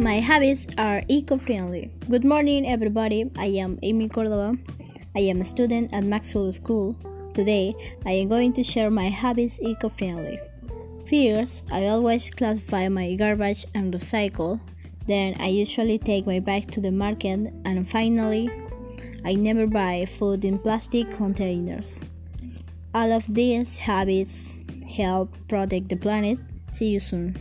My habits are eco-friendly. Good morning, everybody. I am Amy Cordova. I am a student at Maxwell School. Today, I am going to share my habits eco-friendly. First, I always classify my garbage and recycle. Then, I usually take my bike to the market. And finally, I never buy food in plastic containers. All of these habits help protect the planet. See you soon.